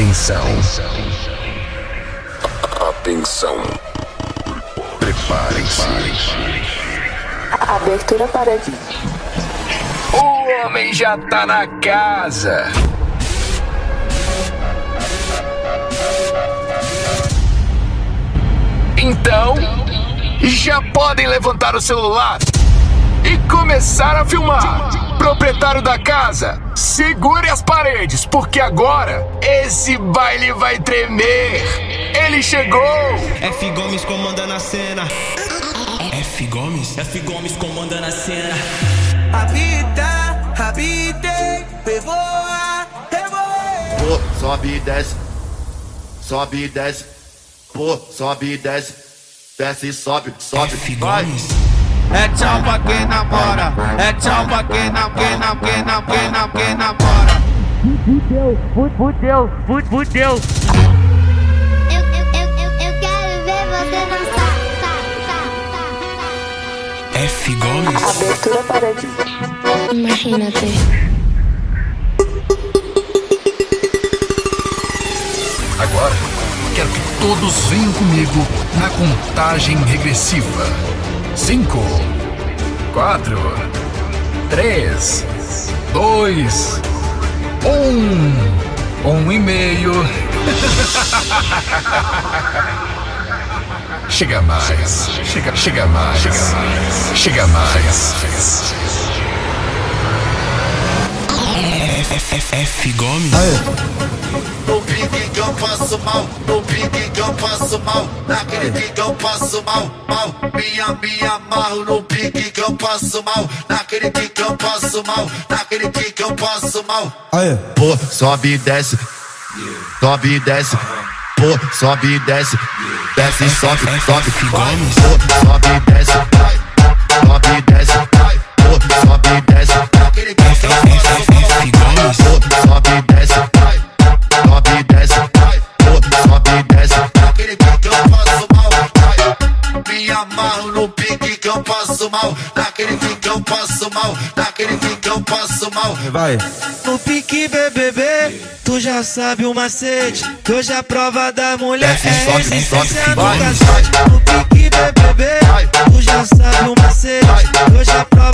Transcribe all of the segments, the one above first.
Atenção. Atenção. Preparem-se. Abertura para O homem já tá na casa. Então, já podem levantar o celular e começar a filmar. Proprietário da casa, segure as paredes, porque agora esse baile vai tremer. Ele chegou! F Gomes comandando a cena. F Gomes? F Gomes comandando a cena. Habita, habite, revoa, revoa. Pô, sobe e desce, sobe e desce, pô, sobe e desce, desce e sobe, sobe, F vai. É tchau pra quem namora, é tchau pra quem não, quem não, quem não, quem não, quem namora. Eu, eu, eu, eu, eu quero ver você dançar. F Gomes? Abertura para Imagínate. Agora, quero que todos venham comigo na contagem regressiva. Cinco, quatro, três, dois, um, um e meio. Chega mais, chega, chega mais, chega mais, chega mais. F, F, F, F Gomes? Eu passo mal, no pique que eu passo mal, naquele pique que eu passo mal, mal. Minha, me amarro no pique que eu passo mal, naquele pique que eu passo mal, naquele pique que eu passo mal. Pô, sobe e desce, sobe e desce, pô, sobe e desce, desce e sobe, sobe, vai. Pô, sobe e desce, vai, sobe e desce, vai, pô, sobe e desce, naquele pique que eu passo mal, passo mal. Naquele pique eu passo mal. Naquele pique que eu passo mal. No pique BBB, tu já sabe o macete. Que hoje a prova da mulher Desce, é sobe, resistência sobe, no vai, cacete. No pique BBB, Vai. tu já sabe o macete. Vai. Que hoje a prova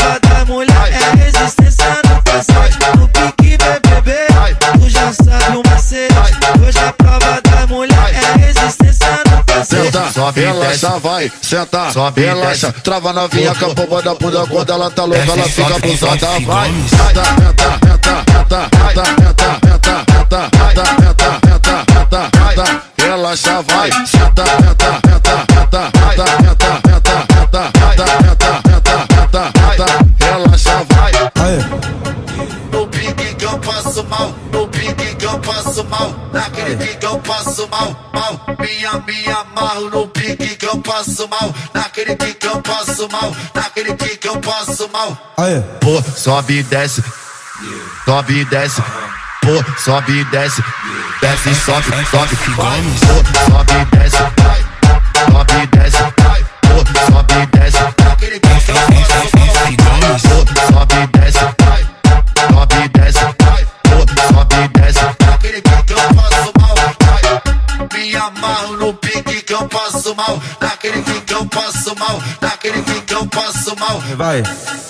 no cacete. Senta, sobe relaxa, vai, senta, sobe, relaxa, trava novinha com a pomba da bunda quando ela tá louca, ela fica abusada, vai, senta, senta, senta, senta, senta, senta, senta, senta, senta, senta, senta, senta, relaxa, vai, senta, senta, senta, senta, senta, senta, senta, senta, senta, senta, senta, senta, relaxa, vai. No pique que eu passo mal, no eu passo mal, pique que eu passo mal, mal. Minha, me amarro no pique que eu passo mal, naquele pique que eu passo mal, naquele pique que eu passo mal. Pô, sobe e desce, sobe e desce, pô, sobe e desce, desce e sobe, sobe, vai. Pô, sobe e desce, vai, sobe e desce, vai, pô, sobe e desce, mal. Naquele pique eu passo mal. Naquele pique eu passo mal.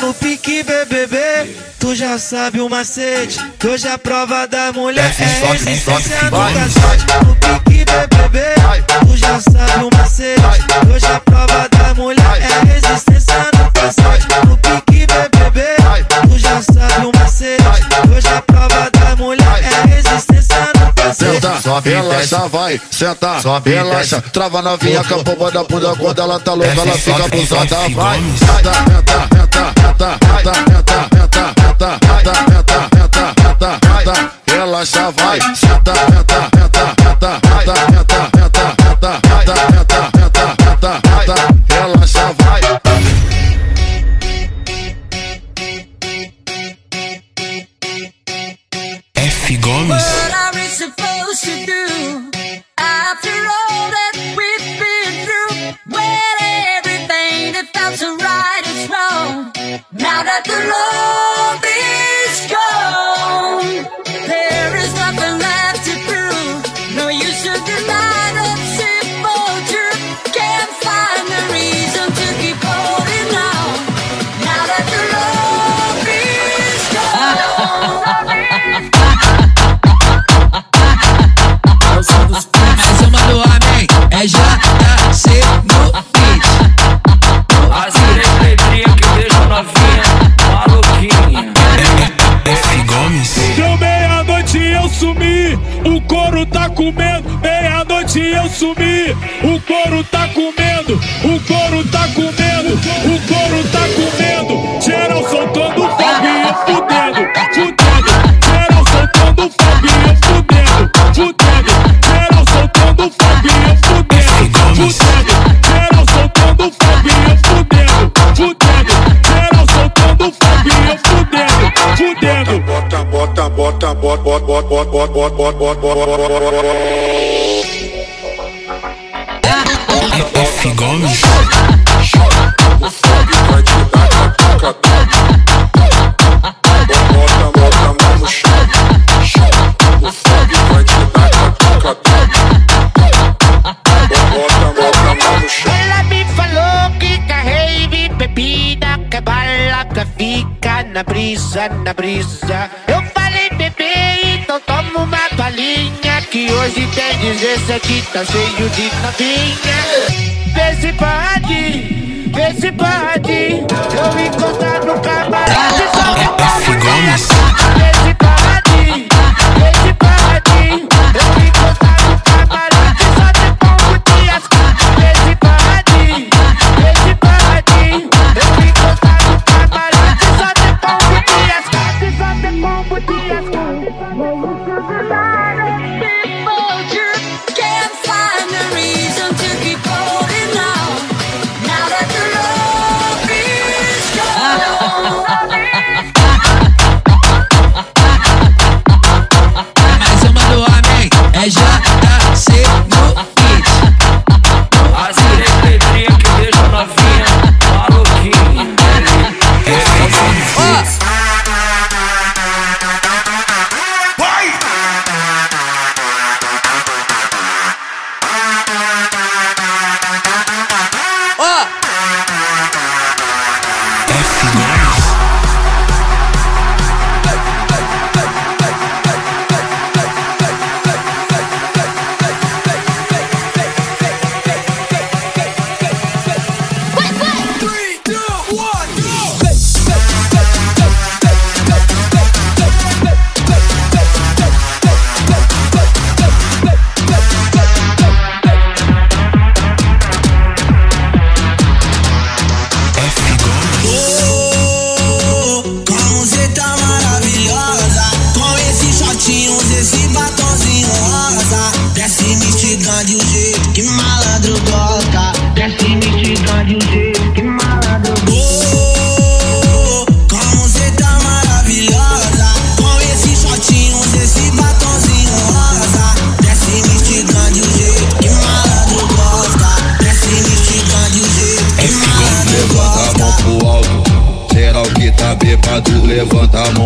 No pique BBB, tu já sabe o macete. Que hoje a prova da mulher Desce, é sobe, resistência sobe, no vai, cacete. No pique BBB, Vai. tu já sabe o macete. Vai. Que hoje a prova da mulher Vai. é resistência cacete. Senta, sobe relaxa, vai, senta, sobe, relaxa, trava novinha com a pomba da bunda quando ela tá louca, ela fica abusada, vai, senta, senta, senta, senta, senta, senta, senta, senta, senta, senta, senta, senta, relaxa, vai, senta, senta, senta, Subiu! Chão. Ela me falou que que bala que fica na brisa, na brisa. Eu falei bebê, então toma uma balinha que hoje tem 17 tá cheio de novinha. Vê se pode, vê se pode. Eu encontrar no camarote só me F Gomes. Vê se pode,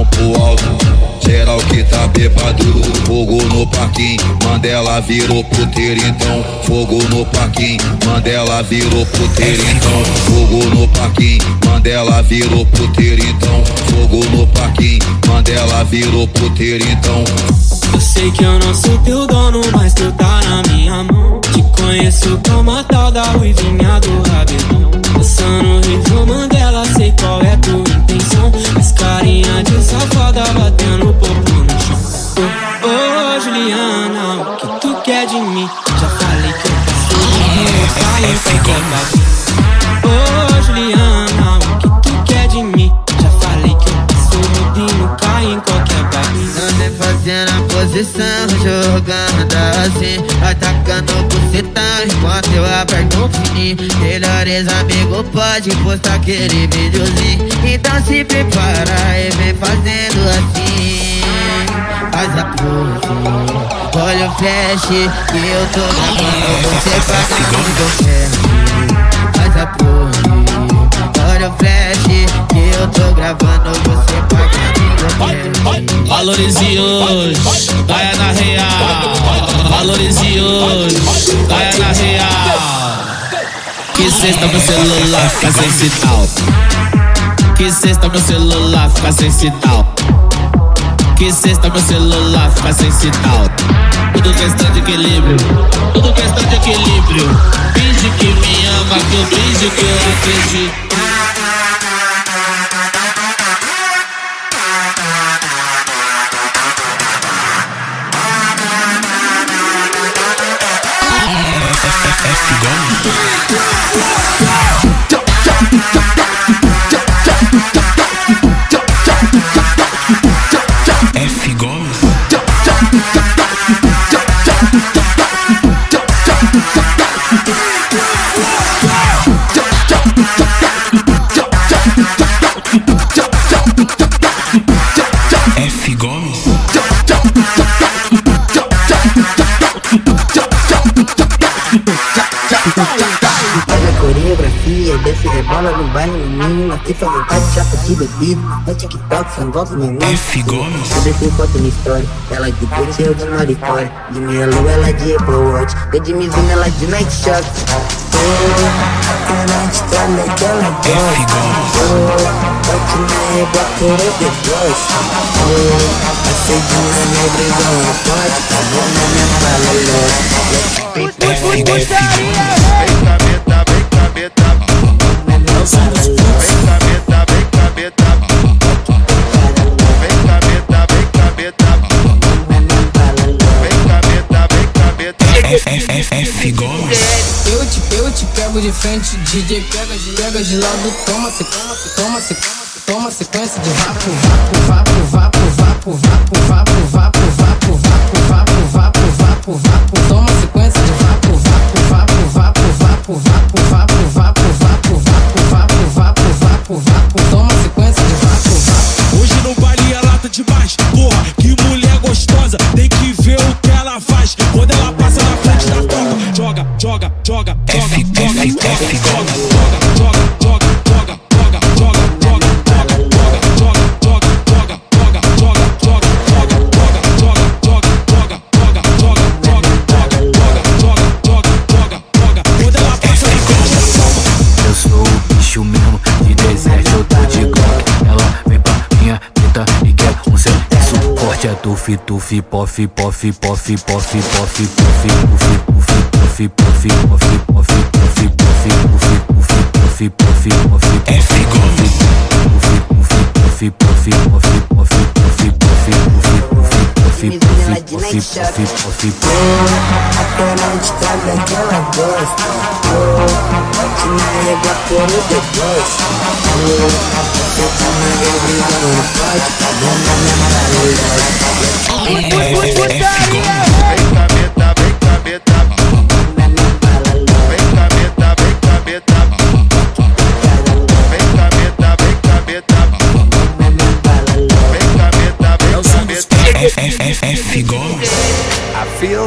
mão pro alto. Geral que tá bêbado, fogo no parquinho. Mandela virou puteiro, então. Fogo no parquinho. Mandela virou puteiro, então. Fogo no parquinho. Mandela virou puteiro, então. Fogo no parquinho. Mandela virou puteiro, então. Eu sei que eu não sou teu dono, mas tu tá na minha mão. Te conheço como a tal da ruivinha do rabetão. Passando riso Mandela, sei qual é tua intenção. Carinha de safada batendo popo no chão. Ô, ô, Juliana, o que tu quer de mim? Já falei que eu passo de rio, caio em posição, jogando assim Atacando bucetão enquanto eu aperto o fininho. Melhores amigos pode postar aquele videozinho. Então se prepara e vem fazendo assim. Faz a pose, olha o flash Que eu tô gravando. Você pagando o flash Faz a pose, olha o flash Que eu tô gravando você o flash Valorize hoje, caia na real. Valorize hoje, caia na real. Que cesta meu celular fica sem sinal. Que cesta meu celular fica sem sinal. Que cesta meu celular fica sem sinal. Tudo questão de equilíbrio, tudo questão de equilíbrio. Finge que me ama, que eu finge que eu acredito. Bye. Bye. se rebola no baile, menina tá que faz chapa de bebida. Antes TikTok, sem volta, menina. Gomes. Sabe minha história? Ela é de pulse, eu de maritória. De minha ela é de Apple Watch. Eu de ela é de night shot. Oh, a night tá legal, legal. F. Gomes. Oh, eu de a cedinha negra igual uma pote. Tá bom na minha palha, Gomes. F Gomes. Eu te, eu te pego de frente, DJ pega de, pega de lado, toma, se toma, se toma, se toma sequência de vapo, vapo, vapo, vapo, vapo, vapo, vapo, vapo, vapo, vapo, vapo, vapo, vapo, toma sequência de vapo, vapo, vapo, vapo, vapo, vapo, vapo, vapo, tufi, tufi, pof, pof, pof, pof, pof, pof, pof, pof, pof, F Gomes. pufi, pufi, pufi, pufi, pof, pof, Putaria!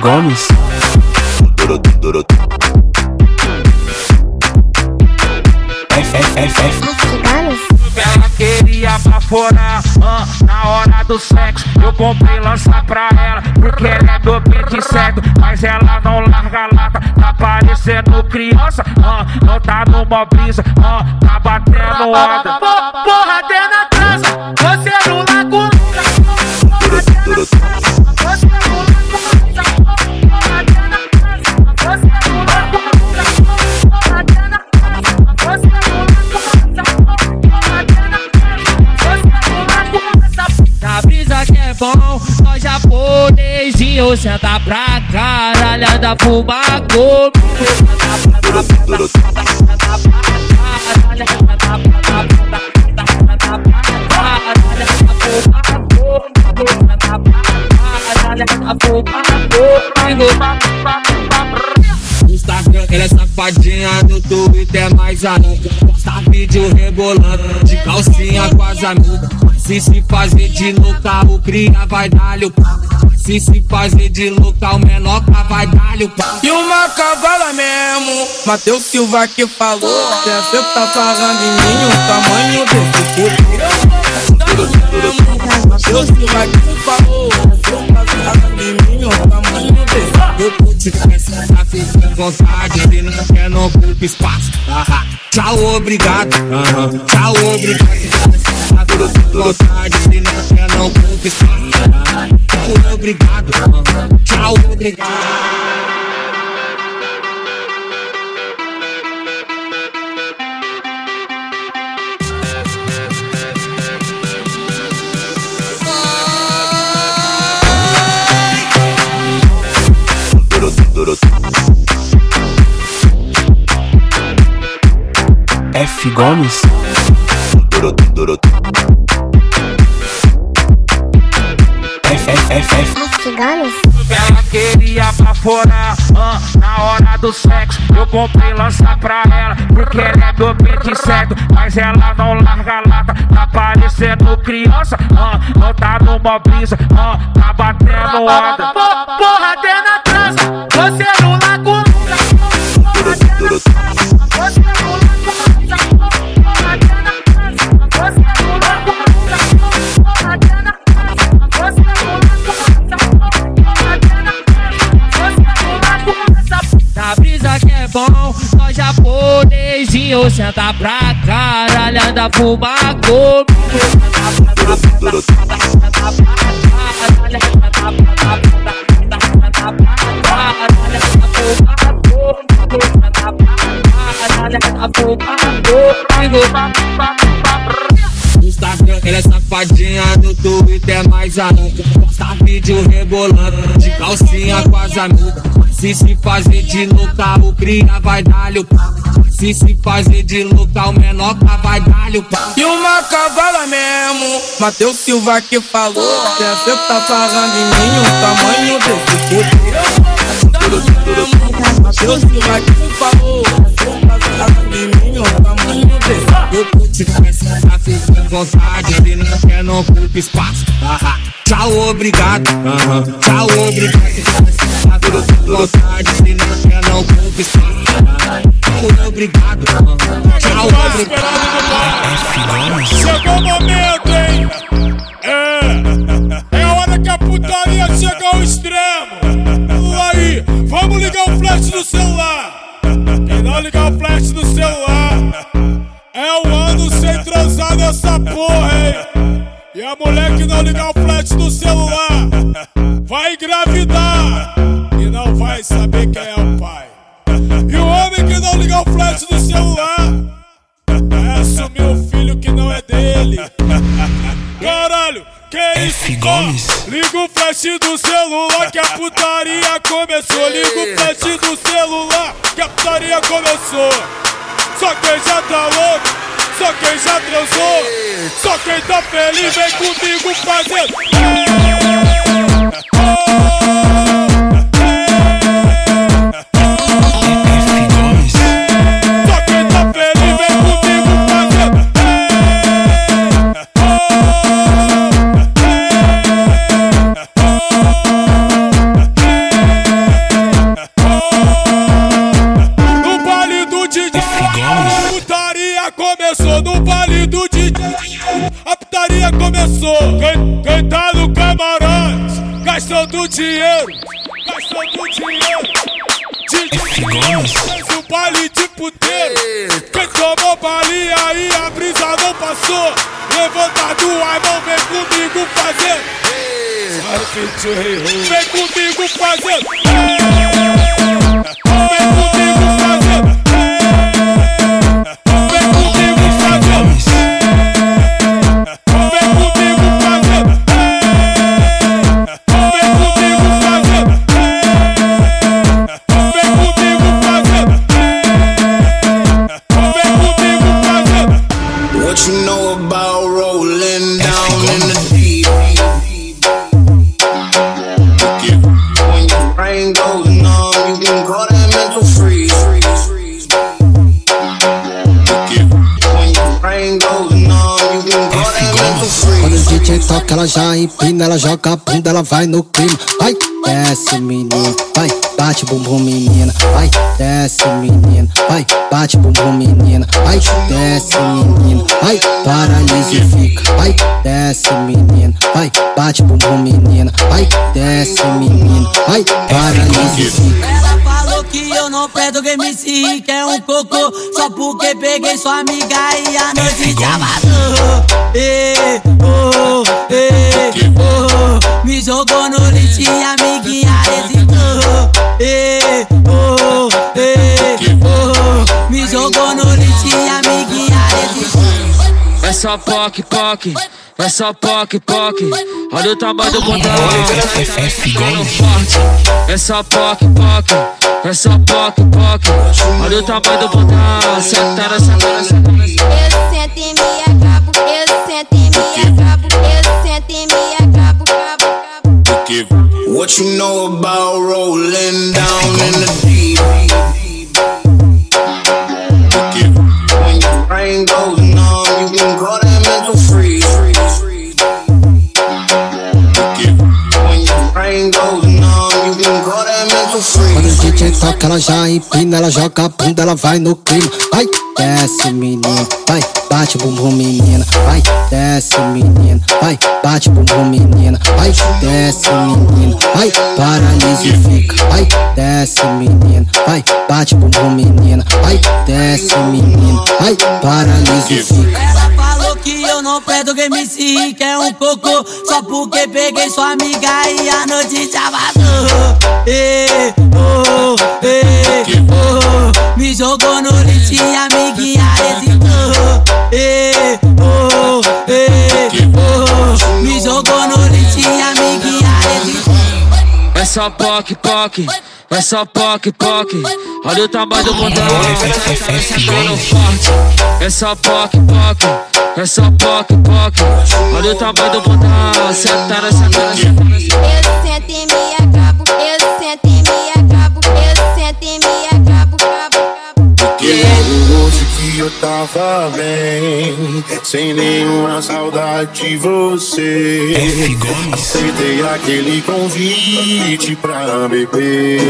Gomes. F F F F Ela queria baforar ah, na hora do sexo. Eu comprei lança pra ela, porque ela é do beat certo. Mas ela não larga a lata, tá parecendo criança. ah, não tá numa brisa, ah, tá batendo onda. Porra, tem na casa, você no lago. Japonesinho senta pra caralho, anda fumar Instagram, ela é safadinha no Twitter, mais ainda Posta vídeo rebolando, de calcinha com as amigas. Se se fazer de louca, o cria vai dar-lhe o pau Se se fazer de louca, o menoca vai dar-lhe o pau E uma cavala mesmo, Matheus Silva que falou. Até você tá falando em mim, o tamanho desse corpo. Matheus Silva que falou. Você tá falando em mim, o tamanho corpo. Se quiser tá à vontade, se não quer não ocupa espaço Ah, Tchau, obrigado, tchau, obrigado Tá à vontade, se não quer não ocupa espaço Ah, Tchau, obrigado, tchau, obrigado F Gomes. F, F, F, F. Gomes. Ela queria baforar ah, na hora do sexo. Eu comprei lança pra ela, porque ela é do peito certo. Mas ela não larga a lata, tá parecendo criança. ah, não tá numa brisa, ah, tá batendo onda. Po- Porra, até na trança, você não larga japonesinho senta pra caralho, anda fumar comigo. Instagram, ela é safadinha no Twitter, mais a nunca. Posta vídeo rebolando, de calcinha com as amigas. Se se fazer de louca, o cria vai dar-lhe o pau. Se se fazer de louca, o menoca vai dar-lhe o pau. E uma cavala mesmo, Matheus Silva que falou. Que é você que tá falando em mim, o tamanho desse puto. Matheus Silva que falou. Você tá falando em mim, o tamanho desse Eu tô te com vontade Se não quer, não ocupa espaço. Tchau, obrigado. Tchau, obrigado com vontade Se não quer, não ocupa espaço. Tchau, obrigado. Tchau, obrigado Chegou o momento, hein? Não ligar o flash do celular vai engravidar e não vai saber quem é o pai. E o homem que não ligar o flash do celular é assumir o filho que não é dele. Caralho, que isso? Gomes. Liga o flash do celular que a putaria começou. Liga o flash do celular que a putaria começou. Só quem já tá louco, só quem já transou, só quem tá feliz vem comigo fazendo. Só joga a bunda, ela vai no clima. Vai, desce menina, vai, bate bumbum menina, vai, desce menina, vai, bate bumbum menina, vai, desce menina, vai, paralisa e fica, vai, desce menina, vai, bate bumbum menina, vai, desce menina, vai, paralisa e fica. Ela falou que eu não perdo game se que é um cocô. Só porque peguei sua amiga e a noite já vazou Ê, oh, ê, oh, Me jogou no lixo e a amiguinha hesitou Ê, oh, ê, oh, Me jogou no lixo e a amiguinha hesitou é só poc, poc, é só poc, poc. Olha o tamanho do botão, é só poc, poc, é só poc, poc. Olha o tamanho do botão, sentando, sentando, sentando. Eu sento e me acabo, eu sento e cabo. What you know about rolling down in the deep? When your brain goes ela já empina, ela joga a bunda, ela vai no clima. Vai, desce menino, vai, bate bumbum menina, vai, desce menino, vai, bate bumbum menina, vai, desce menino, vai, paralisa e fica, vai, desce menino, vai, bate bumbum menina, vai, desce menino, vai, paralisa e fica. Ela falou que eu não presto que MC que é um cocô Só porque peguei sua amiga e a notícia vazou Ê, oh, oh, Me jogou no lixo e amiguinha hesitou oh, oh, Me jogou no lixo e amiguinha hesitou É só poc, poc, é só poc, poc. Olha o tamanho do sentando forte. É só poc, poc, é só poc, poc. Olha o tamanho do botão, sentando, sentando, sentando. Eu sento e me acabo, eu tava bem, sem nenhuma saudade de você. Aceitei aquele convite pra beber.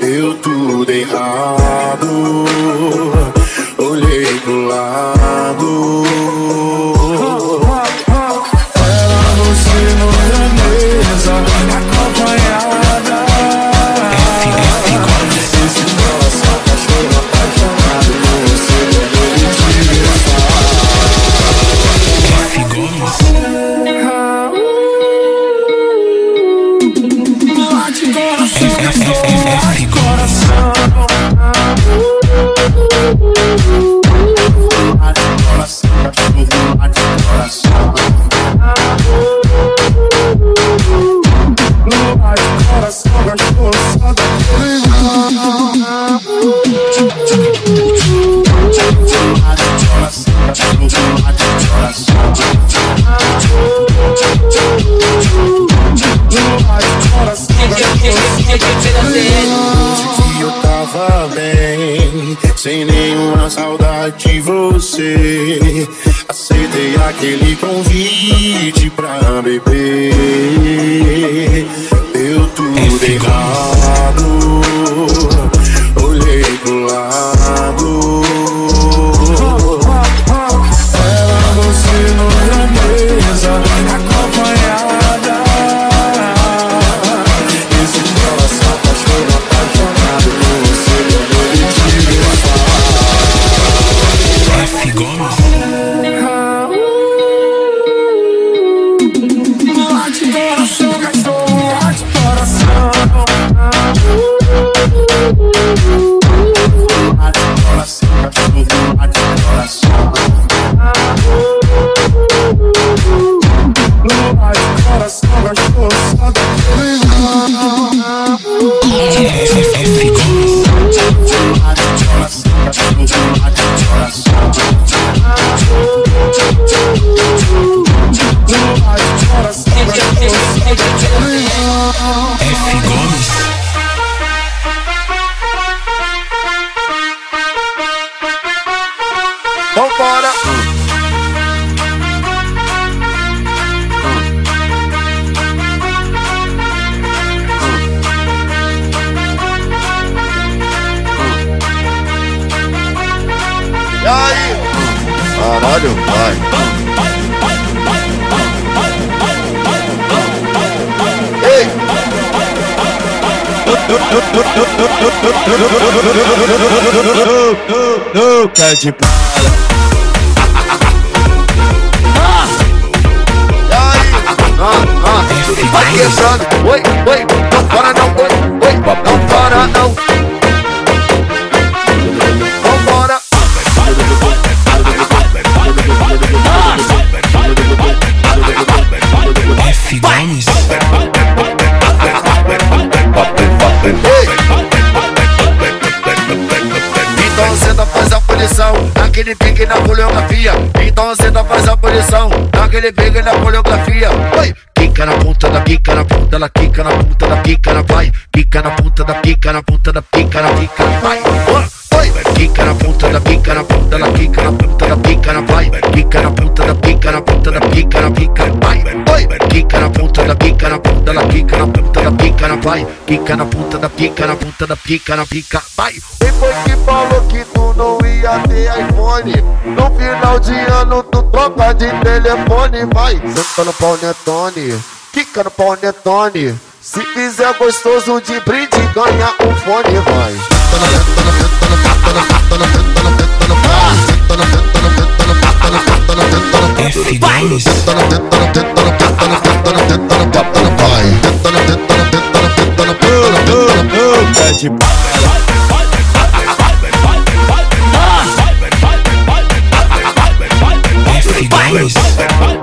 Deu tudo errado, olhei pro lado. Aceitei aquele F Caralho, vai. Ei! Nunca de bala. E aí? Ah, ah, vai quebrando. Oi, naquele pique na coreografia. Então senta, faz a posição, naquele pique na coreografia. Oi, quica na ponta da pica, na ponta da quica, na ponta da pica, na vai. Quica na ponta da pica, na ponta da pica, na pica, vai. Oi, quica na ponta da pica, na ponta da quica, na ponta da pica, na vai. Quica na ponta da pica, na ponta da pica, na pica, vai. Oi, quica na ponta da pica, na ponta da quica, na ponta da pica, na vai. Quica na ponta da pica, na ponta da pica, na pica, vai. Foi que falou que tu de telefone, vai. Senta no pau netone, quica no pau netone. Se fizer gostoso de brinde, ganha um fone, vai. F Gomes. Vai. Please.